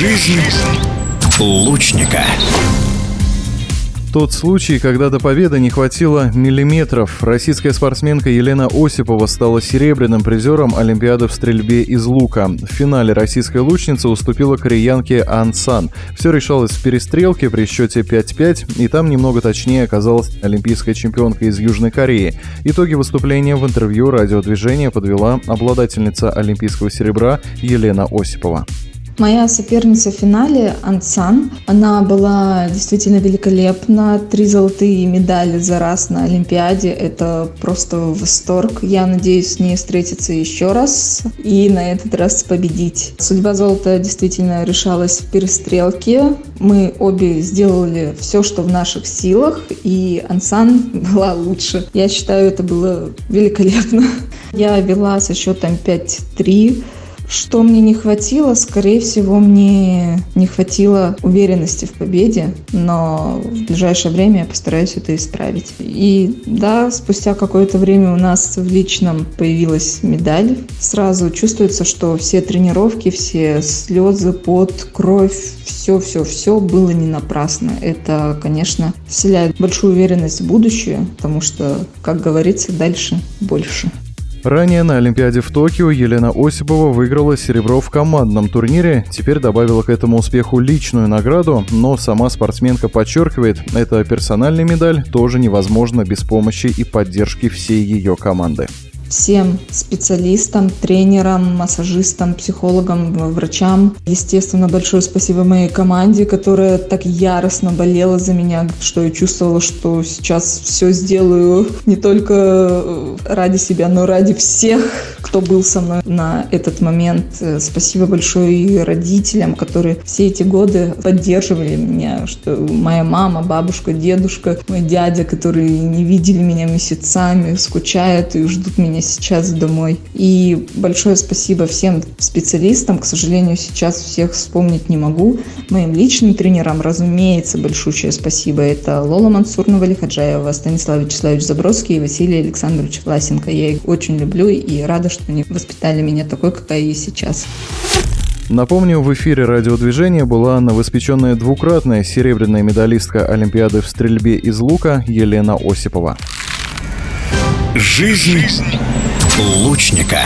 Жизнь лучника. Тот случай, когда до победы не хватило миллиметров, российская спортсменка Елена Осипова стала серебряным призером Олимпиады в стрельбе из лука. В финале российская лучница уступила кореянке Ансан. Все решалось в перестрелке при счете 5-5, и там немного точнее оказалась олимпийская чемпионка из Южной Кореи. Итоги выступления в интервью радиодвижения подвела обладательница олимпийского серебра Елена Осипова. Моя соперница в финале Ансан, она была действительно великолепна. Три золотые медали за раз на Олимпиаде. Это просто восторг. Я надеюсь с ней встретиться еще раз и на этот раз победить. Судьба золота действительно решалась в перестрелке. Мы обе сделали все, что в наших силах, и Ансан была лучше. Я считаю, это было великолепно. Я вела со счетом 5-3. Что мне не хватило? Скорее всего, мне не хватило уверенности в победе, но в ближайшее время я постараюсь это исправить. И да, спустя какое-то время у нас в личном появилась медаль. Сразу чувствуется, что все тренировки, все слезы, пот, кровь, все-все-все было не напрасно. Это, конечно, вселяет большую уверенность в будущее, потому что, как говорится, дальше больше. Ранее на Олимпиаде в Токио Елена Осипова выиграла серебро в командном турнире, теперь добавила к этому успеху личную награду, но сама спортсменка подчеркивает, эта персональная медаль тоже невозможна без помощи и поддержки всей ее команды всем специалистам, тренерам, массажистам, психологам, врачам. Естественно, большое спасибо моей команде, которая так яростно болела за меня, что я чувствовала, что сейчас все сделаю не только ради себя, но ради всех, кто был со мной на этот момент. Спасибо большое и родителям, которые все эти годы поддерживали меня, что моя мама, бабушка, дедушка, мой дядя, которые не видели меня месяцами, скучают и ждут меня меня сейчас домой. И большое спасибо всем специалистам. К сожалению, сейчас всех вспомнить не могу. Моим личным тренерам, разумеется, большущее спасибо. Это Лола Мансурнова Лихаджаева, Станислав Вячеславович Забродский и Василий Александрович Власенко. Я их очень люблю и рада, что они воспитали меня такой, какая я сейчас. Напомню, в эфире радиодвижения была новоспеченная двукратная серебряная медалистка Олимпиады в стрельбе из лука Елена Осипова. Жизнь лучника.